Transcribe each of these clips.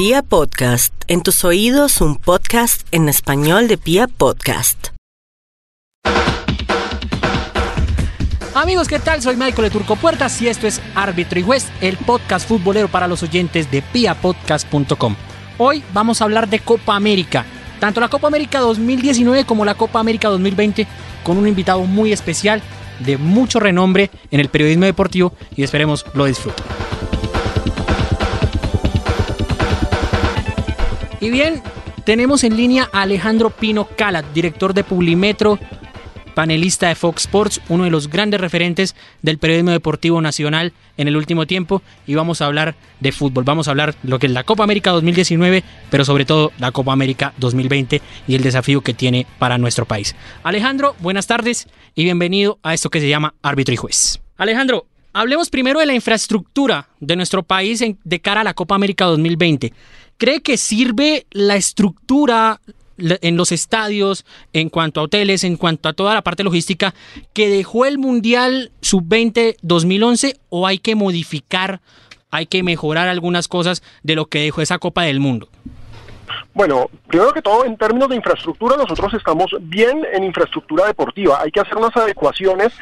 Pia Podcast, en tus oídos un podcast en español de Pia Podcast. Amigos, ¿qué tal? Soy Michael de Turco Puertas y esto es Árbitro y Juez, el podcast futbolero para los oyentes de piapodcast.com. Hoy vamos a hablar de Copa América, tanto la Copa América 2019 como la Copa América 2020, con un invitado muy especial de mucho renombre en el periodismo deportivo y esperemos lo disfruten. Y bien, tenemos en línea a Alejandro Pino Calat, director de Publimetro, panelista de Fox Sports, uno de los grandes referentes del periodismo deportivo nacional en el último tiempo. Y vamos a hablar de fútbol. Vamos a hablar lo que es la Copa América 2019, pero sobre todo la Copa América 2020 y el desafío que tiene para nuestro país. Alejandro, buenas tardes y bienvenido a esto que se llama Árbitro y Juez. Alejandro, hablemos primero de la infraestructura de nuestro país de cara a la Copa América 2020. ¿Cree que sirve la estructura en los estadios, en cuanto a hoteles, en cuanto a toda la parte logística que dejó el Mundial Sub-20 2011 o hay que modificar, hay que mejorar algunas cosas de lo que dejó esa Copa del Mundo? Bueno, primero que todo, en términos de infraestructura, nosotros estamos bien en infraestructura deportiva. Hay que hacer unas adecuaciones,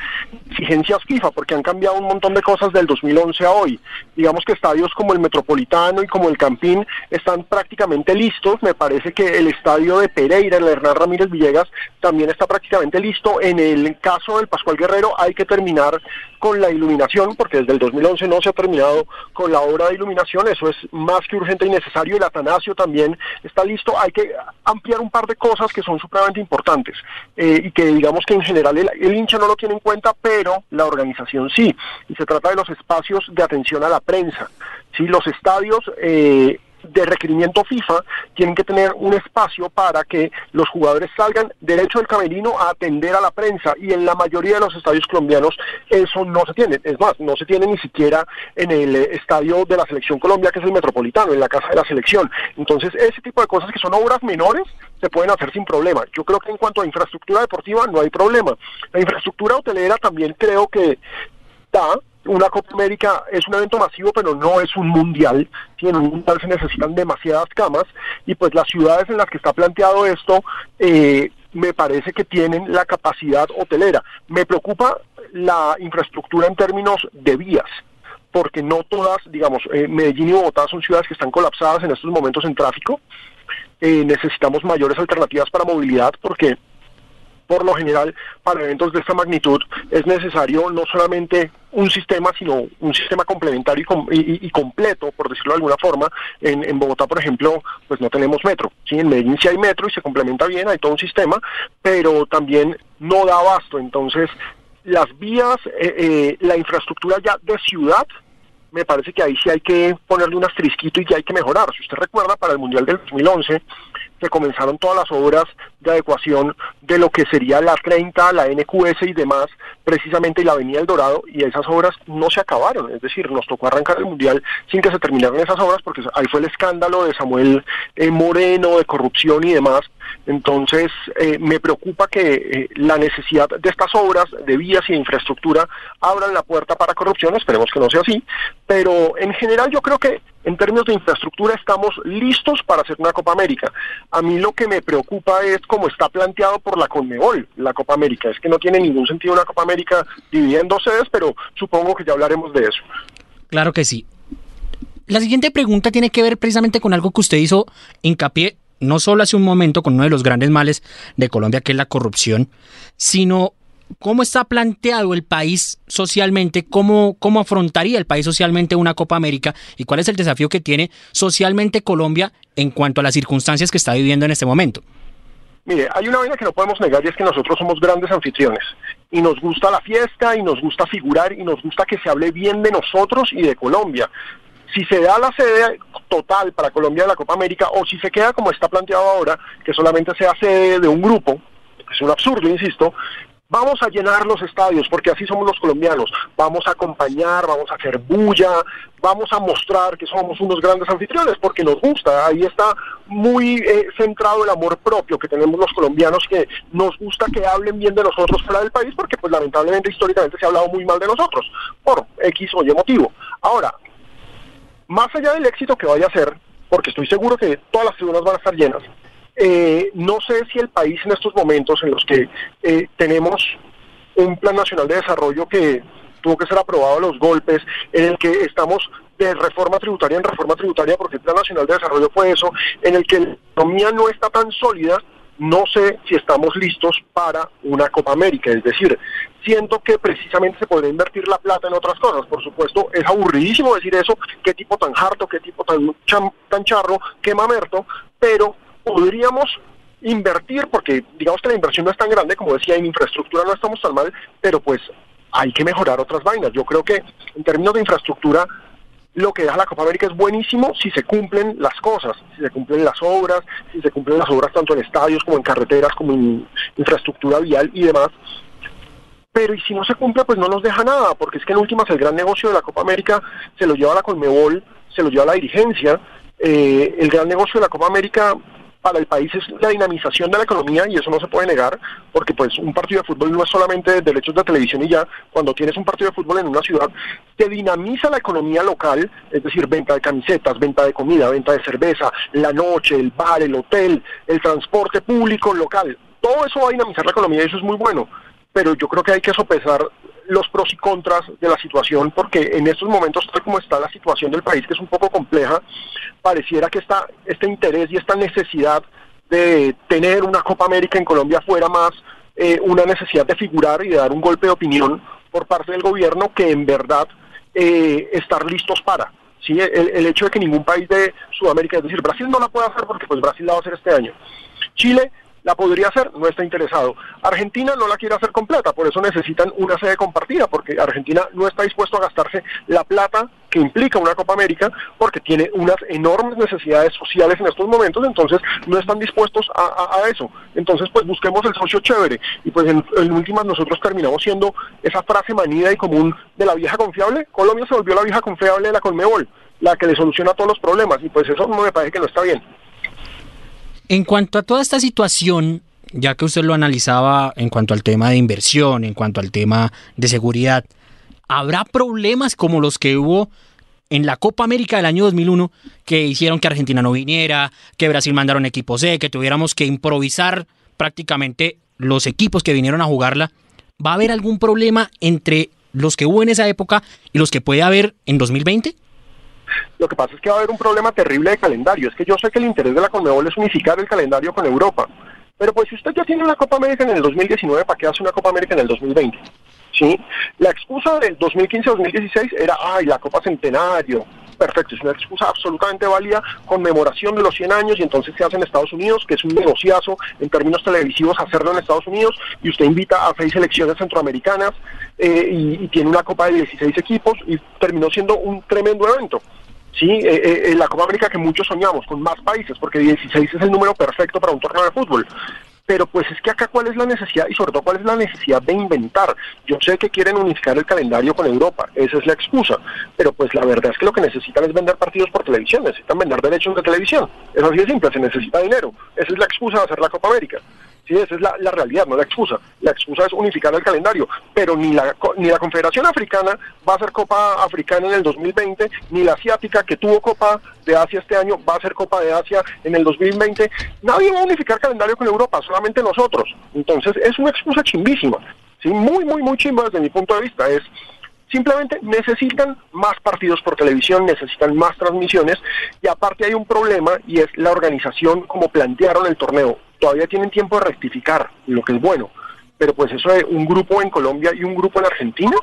exigencias FIFA, porque han cambiado un montón de cosas del 2011 a hoy. Digamos que estadios como el Metropolitano y como el Campín están prácticamente listos. Me parece que el estadio de Pereira, el Hernán Ramírez Villegas, también está prácticamente listo. En el caso del Pascual Guerrero hay que terminar con la iluminación, porque desde el 2011 no se ha terminado con la obra de iluminación. Eso es más que urgente y necesario. El Atanasio también está listo, hay que ampliar un par de cosas que son supremamente importantes eh, y que digamos que en general el, hincha no lo tiene en cuenta, pero la organización sí. Y se trata de los espacios de atención a la prensa. Sí, los estadios eh, de requerimiento FIFA tienen que tener un espacio para que los jugadores salgan derecho del camerino a atender a la prensa y en la mayoría de los estadios colombianos eso no se tiene. Es más, no se tiene ni siquiera en el estadio de la selección Colombia que es el Metropolitano, en la casa de la selección. Entonces ese tipo de cosas que son obras menores se pueden hacer sin problema. Yo creo que en cuanto a infraestructura deportiva no hay problema. La infraestructura hotelera también creo que da una Copa América es un evento masivo, pero no es un mundial. en un mundial se necesitan demasiadas camas y pues las ciudades en las que está planteado esto eh, me parece que tienen la capacidad hotelera. Me preocupa la infraestructura en términos de vías porque no todas, digamos, eh, Medellín y Bogotá son ciudades que están colapsadas en estos momentos en tráfico. Eh, necesitamos mayores alternativas para movilidad porque por lo general para eventos de esta magnitud es necesario no solamente un sistema, sino un sistema complementario y, completo, por decirlo de alguna forma. En, Bogotá, por ejemplo, pues no tenemos metro. ¿sí? En Medellín sí hay metro y se complementa bien, hay todo un sistema, pero también no da abasto. Entonces, las vías, eh, eh, la infraestructura ya de ciudad, me parece que ahí sí hay que ponerle un asterisquito y que hay que mejorar. Si usted recuerda, para el Mundial del 2011 se comenzaron todas las obras de adecuación de lo que sería la 30, la NQS y demás, precisamente la Avenida El Dorado, y esas obras no se acabaron, es decir, nos tocó arrancar el Mundial sin que se terminaran esas obras, porque ahí fue el escándalo de Samuel eh, Moreno, de corrupción y demás, entonces, eh, me preocupa que eh, la necesidad de estas obras de vías y de infraestructura abran la puerta para corrupción, esperemos que no sea así, pero en general yo creo que en términos de infraestructura estamos listos para hacer una Copa América. A mí lo que me preocupa es cómo está planteado por la Conmebol la Copa América. Es que no tiene ningún sentido una Copa América dividiendo sedes, pero supongo que ya hablaremos de eso. Claro que sí. La siguiente pregunta tiene que ver precisamente con algo que usted hizo hincapié no solo hace un momento con uno de los grandes males de Colombia, que es la corrupción, sino cómo está planteado el país socialmente, cómo, cómo afrontaría el país socialmente una Copa América y cuál es el desafío que tiene socialmente Colombia en cuanto a las circunstancias que está viviendo en este momento. Mire, hay una vaina que no podemos negar y es que nosotros somos grandes anfitriones y nos gusta la fiesta y nos gusta figurar y nos gusta que se hable bien de nosotros y de Colombia si se da la sede total para Colombia de la Copa América o si se queda como está planteado ahora, que solamente sea sede de un grupo, es un absurdo, insisto, vamos a llenar los estadios porque así somos los colombianos, vamos a acompañar, vamos a hacer bulla, vamos a mostrar que somos unos grandes anfitriones porque nos gusta, ahí está muy eh, centrado el amor propio que tenemos los colombianos que nos gusta que hablen bien de nosotros fuera del país porque pues lamentablemente históricamente se ha hablado muy mal de nosotros por X o Y motivo. Ahora, más allá del éxito que vaya a ser, porque estoy seguro que todas las tribunas van a estar llenas. Eh, no sé si el país en estos momentos en los que eh, tenemos un plan nacional de desarrollo que tuvo que ser aprobado a los golpes, en el que estamos de reforma tributaria en reforma tributaria, porque el plan nacional de desarrollo fue eso, en el que la economía no está tan sólida, no sé si estamos listos para una Copa América. Es decir, siento que precisamente se podría invertir la plata en otras cosas. Por supuesto, es aburridísimo decir eso, qué tipo tan harto, qué tipo tan, tan charro, qué mamerto, pero podríamos invertir, porque digamos que la inversión no es tan grande, como decía, en infraestructura no estamos tan mal, pero pues hay que mejorar otras vainas. Yo creo que en términos de infraestructura lo que deja la Copa América es buenísimo si se cumplen las cosas, si se cumplen las obras, si se cumplen las obras tanto en estadios como en carreteras, como en infraestructura vial y demás. Pero y si no se cumple, pues no nos deja nada, porque es que en últimas el gran negocio de la Copa América se lo lleva la Conmebol, se lo lleva la dirigencia. Eh, el gran negocio de la Copa América para el país es la dinamización de la economía y eso no se puede negar porque pues un partido de fútbol no es solamente derechos de televisión y ya, cuando tienes un partido de fútbol en una ciudad te dinamiza la economía local, es decir, venta de camisetas, venta de comida, venta de cerveza, la noche, el bar, el hotel, el transporte público local, todo eso va a dinamizar la economía y eso es muy bueno, pero yo creo que hay que sopesar los pros y contras de la situación, porque en estos momentos, tal como está la situación del país, que es un poco compleja, pareciera que esta, este interés y esta necesidad de tener una Copa América en Colombia fuera más eh, una necesidad de figurar y de dar un golpe de opinión por parte del gobierno que en verdad eh, estar listos para. ¿sí? El, el, hecho de que ningún país de Sudamérica, es decir, Brasil no la puede hacer porque pues Brasil la va a hacer este año. Chile la podría hacer, no está interesado. Argentina no la quiere hacer completa, por eso necesitan una sede compartida, porque Argentina no está dispuesto a gastarse la plata que implica una Copa América, porque tiene unas enormes necesidades sociales en estos momentos, entonces no están dispuestos a, eso. Entonces, pues busquemos el socio chévere, y pues en, últimas nosotros terminamos siendo esa frase manida y común de la vieja confiable. Colombia se volvió la vieja confiable de la Conmebol, la que le soluciona todos los problemas, y pues eso me parece que no está bien. En cuanto a toda esta situación, ya que usted lo analizaba en cuanto al tema de inversión, en cuanto al tema de seguridad, ¿habrá problemas como los que hubo en la Copa América del año 2001 que hicieron que Argentina no viniera, que Brasil mandara un equipo C, que tuviéramos que improvisar prácticamente los equipos que vinieron a jugarla? ¿Va a haber algún problema entre los que hubo en esa época y los que puede haber en 2020? Lo que pasa es que va a haber un problema terrible de calendario. Es que yo sé que el interés de la Conmebol es unificar el calendario con Europa. Pero pues si usted ya tiene una Copa América en el 2019, ¿para qué hace una Copa América en el 2020? ¿Sí? La excusa del 2015-2016 era, ay, la Copa Centenario. Perfecto, es una excusa absolutamente válida, conmemoración de los 100 años y entonces se hace en Estados Unidos, que es un negociazo en términos televisivos hacerlo en Estados Unidos y usted invita a seis selecciones centroamericanas eh, y, tiene una Copa de 16 equipos y terminó siendo un tremendo evento. Sí, eh, eh, la Copa América que muchos soñamos, con más países, porque 16 es el número perfecto para un torneo de fútbol. Pero pues es que acá cuál es la necesidad y sobre todo cuál es la necesidad de inventar. Yo sé que quieren unificar el calendario con Europa, esa es la excusa, pero pues la verdad es que lo que necesitan es vender partidos por televisión, necesitan vender derechos de televisión. Es así de simple, se necesita dinero. Esa es la excusa de hacer la Copa América. Sí, esa es la, realidad, no la excusa. La excusa es unificar el calendario, pero ni la, ni la Confederación Africana va a ser Copa Africana en el 2020, ni la Asiática, que tuvo Copa de Asia este año, va a ser Copa de Asia en el 2020. Nadie va a unificar calendario con Europa, solamente nosotros. Entonces, es una excusa chimbísima. Sí, muy, muy, muy chimba desde mi punto de vista. Es Simplemente necesitan más partidos por televisión, necesitan más transmisiones y aparte hay un problema y es la organización como plantearon el torneo. Todavía tienen tiempo de rectificar, lo que es bueno, pero pues eso de un grupo en Colombia y un grupo en Argentina,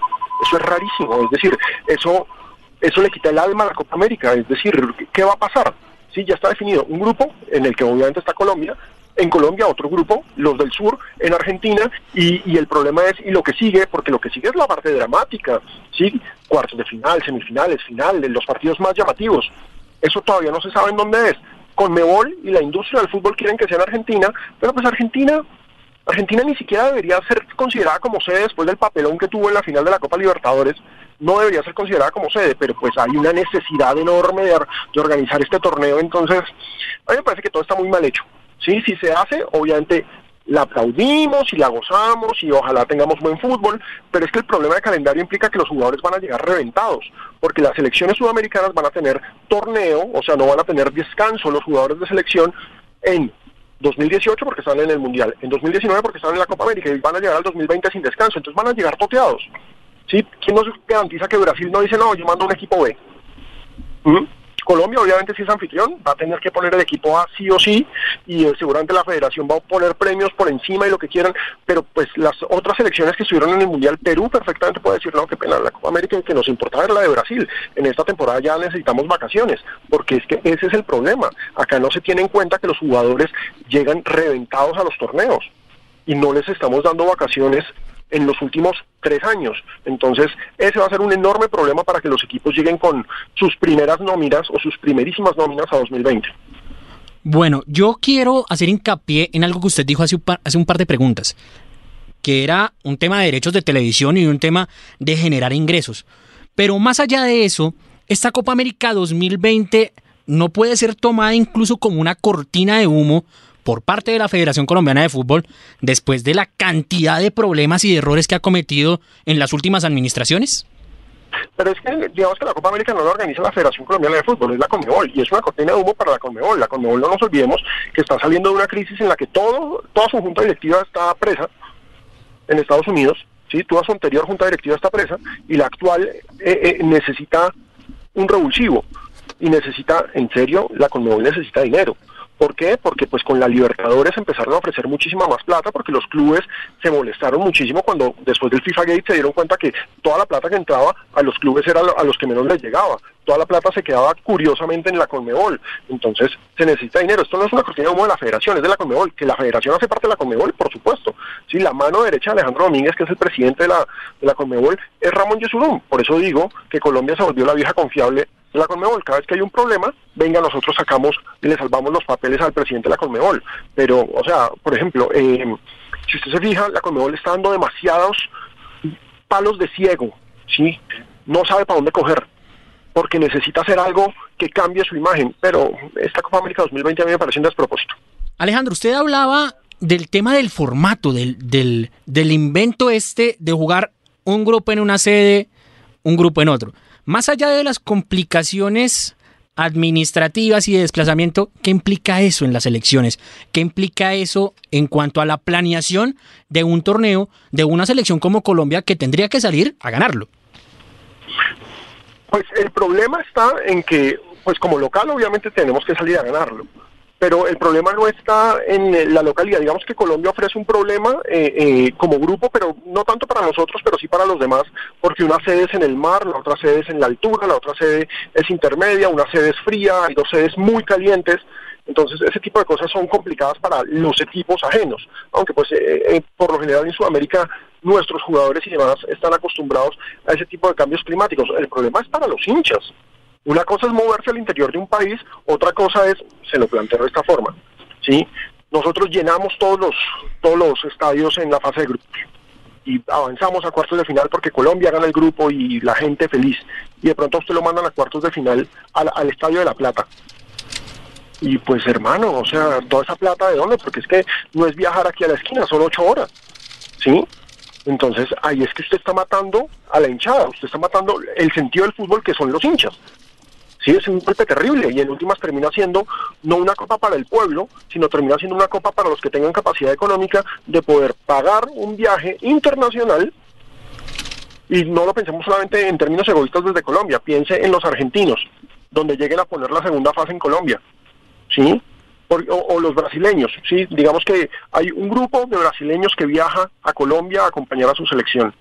eso es rarísimo, es decir, eso eso le quita el alma a la Copa América, es decir, ¿qué va a pasar? Sí, ya está definido un grupo en el que obviamente está Colombia, en Colombia otro grupo, los del sur, en Argentina, y, y, el problema es, y lo que sigue, porque lo que sigue es la parte dramática, ¿sí? Cuartos de final, semifinales, final, los partidos más llamativos. Eso todavía no se sabe en dónde es. Conmebol y la industria del fútbol quieren que sea en Argentina, pero pues Argentina, Argentina ni siquiera debería ser considerada como sede después del papelón que tuvo en la final de la Copa Libertadores, no debería ser considerada como sede, pero pues hay una necesidad enorme de, de organizar este torneo, entonces a mí me parece que todo está muy mal hecho. Sí, si se hace, obviamente la aplaudimos y la gozamos y ojalá tengamos buen fútbol, pero es que el problema de calendario implica que los jugadores van a llegar reventados, porque las selecciones sudamericanas van a tener torneo, o sea, no van a tener descanso los jugadores de selección en 2018 porque están en el Mundial, en 2019 porque están en la Copa América y van a llegar al 2020 sin descanso, entonces van a llegar toteados. ¿Sí? ¿Quién nos garantiza que Brasil no dice, no, yo mando un equipo B? ¿Mm? Colombia obviamente si es anfitrión, va a tener que poner el equipo A sí o sí y eh, seguramente la federación va a poner premios por encima y lo que quieran, pero pues las otras selecciones que estuvieron en el Mundial, Perú perfectamente puede decir, no, qué pena, la Copa América que nos importa ver la de Brasil. En esta temporada ya necesitamos vacaciones, porque es que ese es el problema. Acá no se tiene en cuenta que los jugadores llegan reventados a los torneos y no les estamos dando vacaciones en los últimos tres años. Entonces, ese va a ser un enorme problema para que los equipos lleguen con sus primeras nóminas o sus primerísimas nóminas a 2020. Bueno, yo quiero hacer hincapié en algo que usted dijo hace un par, de preguntas, que era un tema de derechos de televisión y un tema de generar ingresos. Pero más allá de eso, esta Copa América 2020 no puede ser tomada incluso como una cortina de humo por parte de la Federación Colombiana de Fútbol después de la cantidad de problemas y de errores que ha cometido en las últimas administraciones? Pero es que, digamos que la Copa América no la organiza la Federación Colombiana de Fútbol, es la Conmebol, y es una cortina de humo para la Conmebol. La Conmebol, no nos olvidemos, que está saliendo de una crisis en la que todo, toda su junta directiva está presa en Estados Unidos, ¿sí? toda su anterior junta directiva está presa, y la actual eh, eh, necesita un revulsivo, y necesita, en serio, la Conmebol necesita dinero. ¿Por qué? Porque pues con la Libertadores empezaron a ofrecer muchísima más plata porque los clubes se molestaron muchísimo cuando después del FIFA Gate se dieron cuenta que toda la plata que entraba a los clubes era a los que menos les llegaba. Toda la plata se quedaba curiosamente en la Conmebol. Entonces se necesita dinero. Esto no es una cortina de la federación, es de la Conmebol. Que la federación hace parte de la Conmebol, por supuesto. Sí, la mano derecha de Alejandro Domínguez, que es el presidente de la, de la Conmebol, es Ramón Yesurún. Por eso digo que Colombia se volvió la vieja confiable la Conmebol. Cada vez que hay un problema, venga, nosotros sacamos y le salvamos los papeles al presidente de la Conmebol. Pero, o sea, por ejemplo, eh, si usted se fija, la Conmebol está dando demasiados palos de ciego, ¿sí? No sabe para dónde coger, porque necesita hacer algo que cambie su imagen. Pero esta Copa América 2020 a mí me parece un despropósito. Alejandro, usted hablaba del tema del formato, del, del, del invento este de jugar un grupo en una sede, un grupo en otro. Más allá de las complicaciones administrativas y de desplazamiento, ¿qué implica eso en las elecciones? ¿Qué implica eso en cuanto a la planeación de un torneo de una selección como Colombia que tendría que salir a ganarlo? Pues el problema está en que, pues como local obviamente tenemos que salir a ganarlo pero el problema no está en eh, la localidad. Digamos que Colombia ofrece un problema eh, eh, como grupo, pero no tanto para nosotros, pero sí para los demás, porque una sede es en el mar, la otra sede es en la altura, la otra sede es intermedia, una sede es fría, hay dos sedes muy calientes. Entonces, ese tipo de cosas son complicadas para los equipos ajenos, aunque pues por lo general en Sudamérica nuestros jugadores y demás están acostumbrados a ese tipo de cambios climáticos. El problema es para los hinchas. Una cosa es moverse al interior de un país, otra cosa es, se lo planteo de esta forma, ¿sí? Nosotros llenamos todos los, todos los estadios en la fase de grupos y avanzamos a cuartos de final porque Colombia gana el grupo y la gente feliz. Y de pronto usted lo mandan a cuartos de final al, al Estadio de la Plata. Y pues hermano, o sea, toda esa plata de dónde? Porque es que no es viajar aquí a la esquina, son ocho horas. ¿Sí? Entonces ahí es que usted está matando a la hinchada, usted está matando el sentido del fútbol que son los hinchas. Sí, es un golpe terrible y en últimas termina siendo no una copa para el pueblo, sino termina siendo una copa para los que tengan capacidad económica de poder pagar un viaje internacional y no lo pensemos solamente en términos egoístas desde Colombia, piense en los argentinos, donde lleguen a poner la segunda fase en Colombia, ¿sí? O, o, los brasileños, ¿sí? Digamos que hay un grupo de brasileños que viaja a Colombia a acompañar a su selección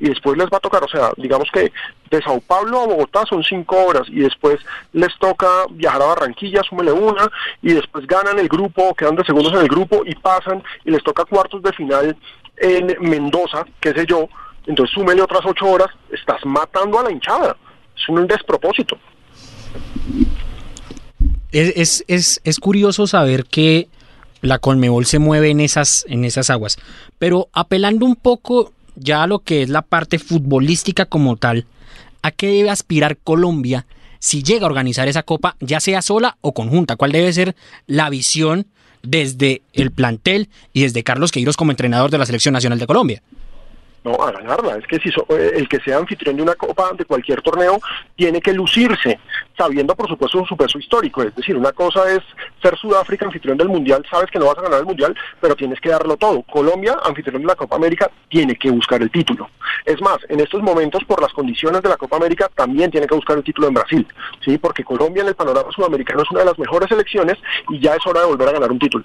y, después les va a tocar, o sea, digamos que de Sao Paulo a Bogotá son cinco horas y después les toca viajar a Barranquilla, súmele una, y después ganan el grupo, quedan de segundos en el grupo y pasan y les toca cuartos de final en Mendoza, qué sé yo, entonces súmele otras ocho horas, estás matando a la hinchada, es un despropósito. Es, es, es, curioso saber que la Conmebol se mueve en esas, en esas aguas, pero apelando un poco ya lo que es la parte futbolística como tal, ¿a qué debe aspirar Colombia si llega a organizar esa copa, ya sea sola o conjunta? ¿Cuál debe ser la visión desde el plantel y desde Carlos Queiroz como entrenador de la Selección Nacional de Colombia. No, a ganarla. Es que si eh, el que sea anfitrión de una copa, de cualquier torneo, tiene que lucirse, sabiendo por supuesto su peso histórico. Es decir, una cosa es ser Sudáfrica anfitrión del Mundial, sabes que no vas a ganar el Mundial, pero tienes que darlo todo. Colombia, anfitrión de la Copa América, tiene que buscar el título. Es más, en estos momentos, por las condiciones de la Copa América, también tiene que buscar el título en Brasil, ¿sí? Porque Colombia en el panorama sudamericano es una de las mejores selecciones y ya es hora de volver a ganar un título.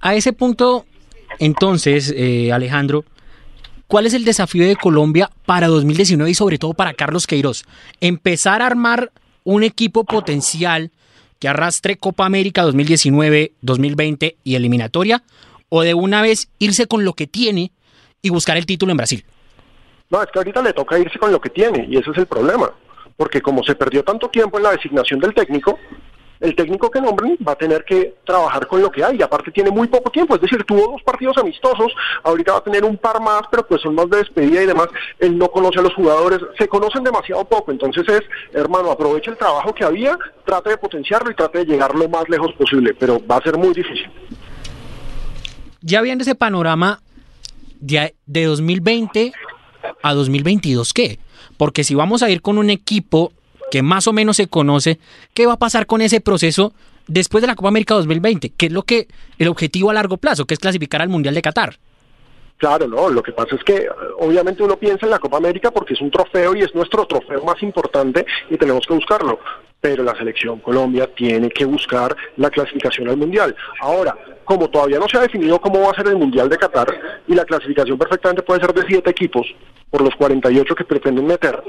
A ese punto, entonces, eh, Alejandro, ¿cuál es el desafío de Colombia para 2019 y sobre todo para Carlos Queiroz? Empezar a armar un equipo potencial que arrastre Copa América 2019, 2020 y eliminatoria, o de una vez irse con lo que tiene y buscar el título en Brasil? No, es que ahorita le toca irse con lo que tiene y ese es el problema, porque como se perdió tanto tiempo en la designación del técnico, el técnico que nombren va a tener que trabajar con lo que hay y aparte tiene muy poco tiempo, es decir, tuvo dos partidos amistosos, ahorita va a tener un par más, pero pues son más de despedida y demás, él no conoce a los jugadores, se conocen demasiado poco, entonces es, hermano, aproveche el trabajo que había, trate de potenciarlo y trate de llegar lo más lejos posible, pero va a ser muy difícil. Ya viendo ese panorama de, de 2020 a 2022, ¿qué? Porque si vamos a ir con un equipo que más o menos se conoce, ¿qué va a pasar con ese proceso después de la Copa América 2020? ¿Qué es lo que el objetivo a largo plazo, que es clasificar al Mundial de Qatar? Claro, no, lo que pasa es que obviamente uno piensa en la Copa América porque es un trofeo y es nuestro trofeo más importante y tenemos que buscarlo, pero la selección Colombia tiene que buscar la clasificación al Mundial. Ahora, como todavía no se ha definido cómo va a ser el Mundial de Qatar y la clasificación perfectamente puede ser de siete equipos por los 48 que pretenden meter,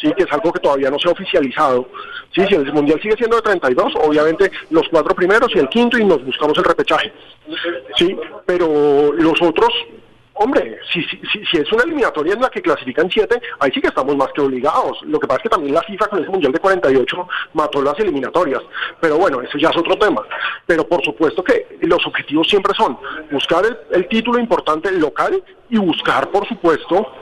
sí, que es algo que todavía no se ha oficializado. Sí, si el mundial sigue siendo de 32, obviamente los cuatro primeros y el quinto y nos buscamos el repechaje. Sí, pero los otros, hombre, si, si, si, es una eliminatoria en la que clasifican siete, ahí sí que estamos más que obligados. Lo que pasa es que también la FIFA con ese mundial de 48 mató las eliminatorias. Pero bueno, eso ya es otro tema. Pero por supuesto que los objetivos siempre son buscar el, el título importante local y buscar, por supuesto,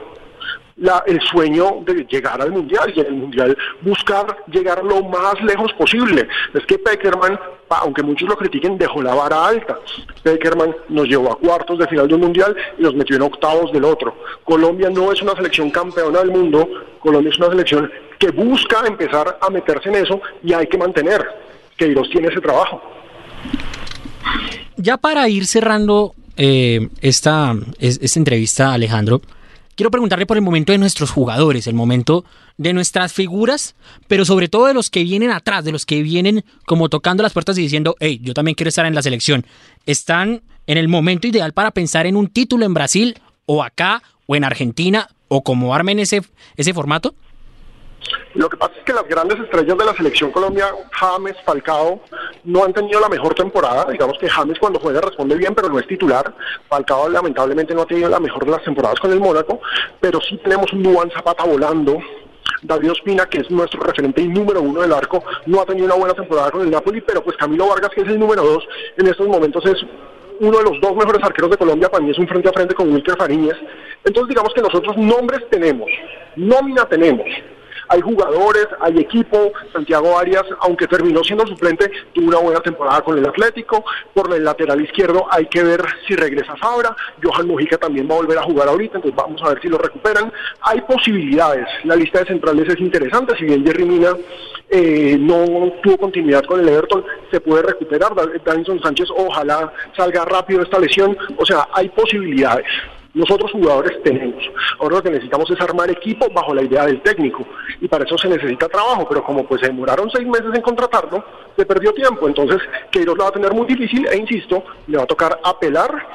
el sueño de llegar al Mundial y en el Mundial buscar llegar lo más lejos posible. Es que Peckerman, aunque muchos lo critiquen, dejó la vara alta. Peckerman nos llevó a cuartos de final de un Mundial y nos metió en octavos del otro. Colombia no es una selección campeona del mundo, Colombia es una selección que busca empezar a meterse en eso y hay que mantener. que Queiroz tiene ese trabajo. Ya para ir cerrando eh, esta, esta entrevista, Alejandro, quiero preguntarle por el momento de nuestros jugadores, el momento de nuestras figuras, pero sobre todo de los que vienen atrás, de los que vienen como tocando las puertas y diciendo, hey, yo también quiero estar en la selección. ¿Están en el momento ideal para pensar en un título en Brasil o acá o en Argentina o como armen ese, ese formato? Lo que pasa es que las grandes estrellas de la selección Colombia, James, Falcao, no han tenido la mejor temporada. Digamos que James cuando juega responde bien, pero no es titular. Falcao lamentablemente no ha tenido la mejor de las temporadas con el Mónaco, pero sí tenemos un Duan Zapata volando. David Ospina, que es nuestro referente y número uno del arco, no ha tenido una buena temporada con el Napoli, pero pues Camilo Vargas, que es el número dos, en estos momentos es uno de los dos mejores arqueros de Colombia, para mí es un frente a frente con Wilker Fariñez. Entonces digamos que nosotros nombres tenemos, nómina tenemos, hay jugadores, hay equipo. Santiago Arias, aunque terminó siendo suplente, tuvo una buena temporada con el Atlético. Por el lateral izquierdo hay que ver si regresa Fabra. Johan Mojica también va a volver a jugar ahorita, entonces vamos a ver si lo recuperan. Hay posibilidades. La lista de centrales es interesante, si bien Jerry Mina eh, no tuvo continuidad con el Everton, se puede recuperar. Davinson Sánchez ojalá salga rápido esta lesión. O sea, hay posibilidades. Nosotros jugadores tenemos. Ahora lo que necesitamos es armar equipo bajo la idea del técnico y para eso se necesita trabajo, pero como pues se demoraron seis meses en contratarlo, se perdió tiempo. Entonces, Queiroz lo va a tener muy difícil e insisto, le va a tocar apelar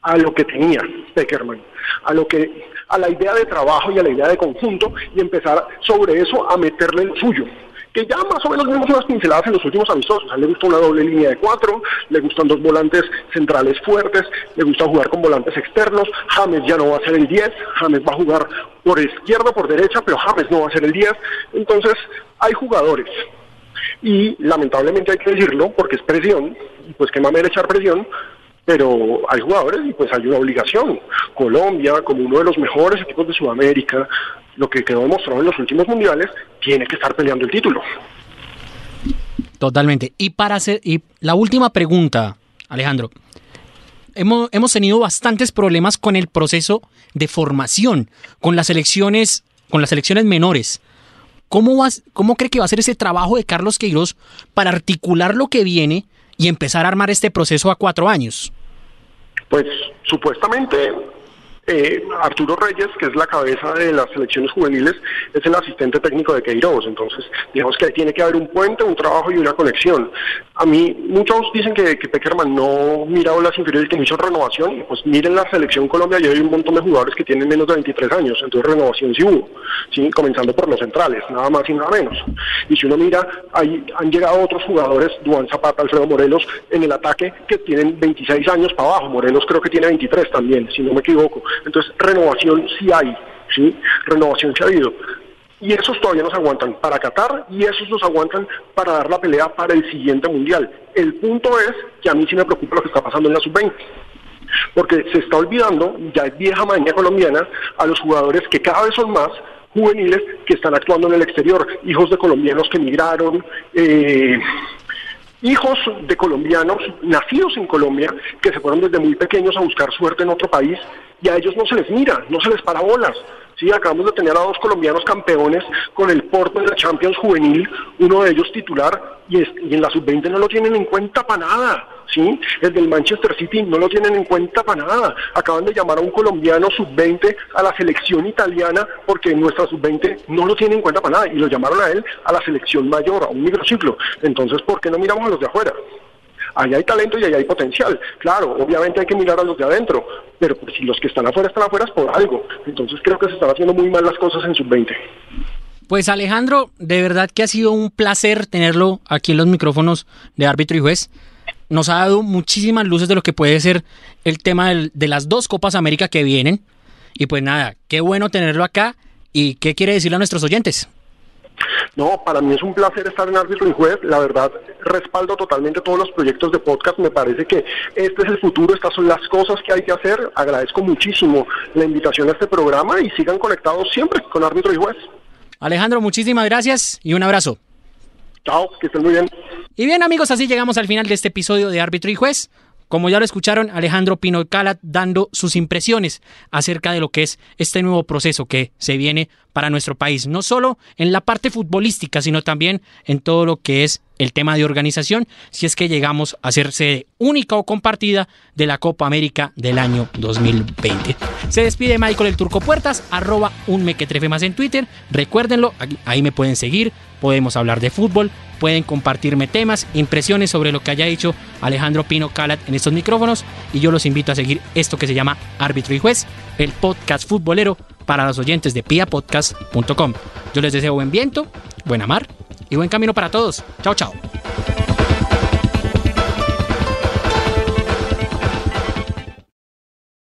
a lo que tenía Peckerman, a lo que a la idea de trabajo y a la idea de conjunto y empezar sobre eso a meterle el suyo que ya más o menos vimos unas pinceladas en los últimos amistosos. A él le gusta una doble línea de cuatro, le gustan dos volantes centrales fuertes, le gusta jugar con volantes externos. James ya no va a ser el 10, James va a jugar por izquierda, por derecha, pero James no va a ser el 10. Entonces, hay jugadores. Y lamentablemente hay que decirlo, porque es presión, pues qué mamera echar presión, pero hay jugadores y pues hay una obligación. Colombia, como uno de los mejores equipos de Sudamérica, lo que quedó demostrado en los últimos mundiales, tiene que estar peleando el título. Totalmente. Y para hacer, y la última pregunta, Alejandro. Hemos, hemos tenido bastantes problemas con el proceso de formación, con las elecciones, con las elecciones menores. ¿Cómo, vas, ¿Cómo cree que va a ser ese trabajo de Carlos Queiroz para articular lo que viene y empezar a armar este proceso a cuatro años? Pues supuestamente eh, Arturo Reyes, que es la cabeza de las selecciones juveniles, es el asistente técnico de Queiroz. Entonces, digamos que tiene que haber un puente, un trabajo y una conexión. A mí, muchos dicen que, Peckerman no mirado las inferiores que no hizo renovación, pues miren la selección Colombia, y hay un montón de jugadores que tienen menos de 23 años, entonces renovación sí hubo, ¿sí? comenzando por los centrales, nada más y nada menos. Y si uno mira, ahí han llegado otros jugadores, Duan Zapata, Alfredo Morelos, en el ataque, que tienen 26 años para abajo, Morelos creo que tiene 23 también, si no me equivoco. Entonces, renovación sí hay, ¿sí? Renovación sí ha habido. Y esos todavía nos aguantan para Qatar y esos nos aguantan para dar la pelea para el siguiente mundial. El punto es que a mí sí me preocupa lo que está pasando en la sub-20 porque se está olvidando, ya es vieja maña colombiana, a los jugadores que cada vez son más juveniles que están actuando en el exterior, hijos de colombianos que emigraron, eh, hijos de colombianos nacidos en Colombia que se fueron desde muy pequeños a buscar suerte en otro país y a ellos no se les mira, no se les para bolas. Sí, acabamos de tener a dos colombianos campeones con el Porto en la Champions juvenil, uno de ellos titular y, y en la sub-20 no lo tienen en cuenta para nada. ¿sí? El del Manchester City no lo tienen en cuenta para nada. Acaban de llamar a un colombiano sub-20 a la selección italiana porque nuestra sub-20 no lo tienen en cuenta para nada y lo llamaron a él a la selección mayor, a un microciclo. Entonces, ¿por qué no miramos a los de afuera? Allá hay talento y allá hay potencial. Claro, obviamente hay que mirar a los de adentro, pero pues, si los que están afuera están afuera es por algo. Entonces creo que se están haciendo muy mal las cosas en sub-20. Pues Alejandro, de verdad que ha sido un placer tenerlo aquí en los micrófonos de árbitro y juez nos ha dado muchísimas luces de lo que puede ser el tema de las dos Copas América que vienen. Y pues nada, qué bueno tenerlo acá. ¿Y qué quiere decirle a nuestros oyentes? No, para mí es un placer estar en Árbitro y Juez. La verdad, respaldo totalmente todos los proyectos de podcast. Me parece que este es el futuro, estas son las cosas que hay que hacer. Agradezco muchísimo la invitación a este programa y sigan conectados siempre con Árbitro y Juez. Alejandro, muchísimas gracias y un abrazo. Chao, que estén muy bien. Y bien amigos, así llegamos al final de este episodio de Árbitro y Juez. Como ya lo escucharon, Alejandro Pino Calat dando sus impresiones acerca de lo que es este nuevo proceso que se viene para nuestro país, no solo en la parte futbolística, sino también en todo lo que es el tema de organización, si es que llegamos a ser sede única o compartida de la Copa América del año 2020. Se despide Michael el Turco Puertas, arroba un mequetrefe más en Twitter, recuérdenlo, ahí me pueden seguir, podemos hablar de fútbol, pueden compartirme temas, impresiones sobre lo que haya hecho Alejandro Pino Calat en estos micrófonos y yo los invito a seguir esto que se llama Árbitro y Juez, el podcast futbolero para los oyentes de piapodcast.com. Yo les deseo buen viento, buena mar y buen camino para todos. Chao, chao.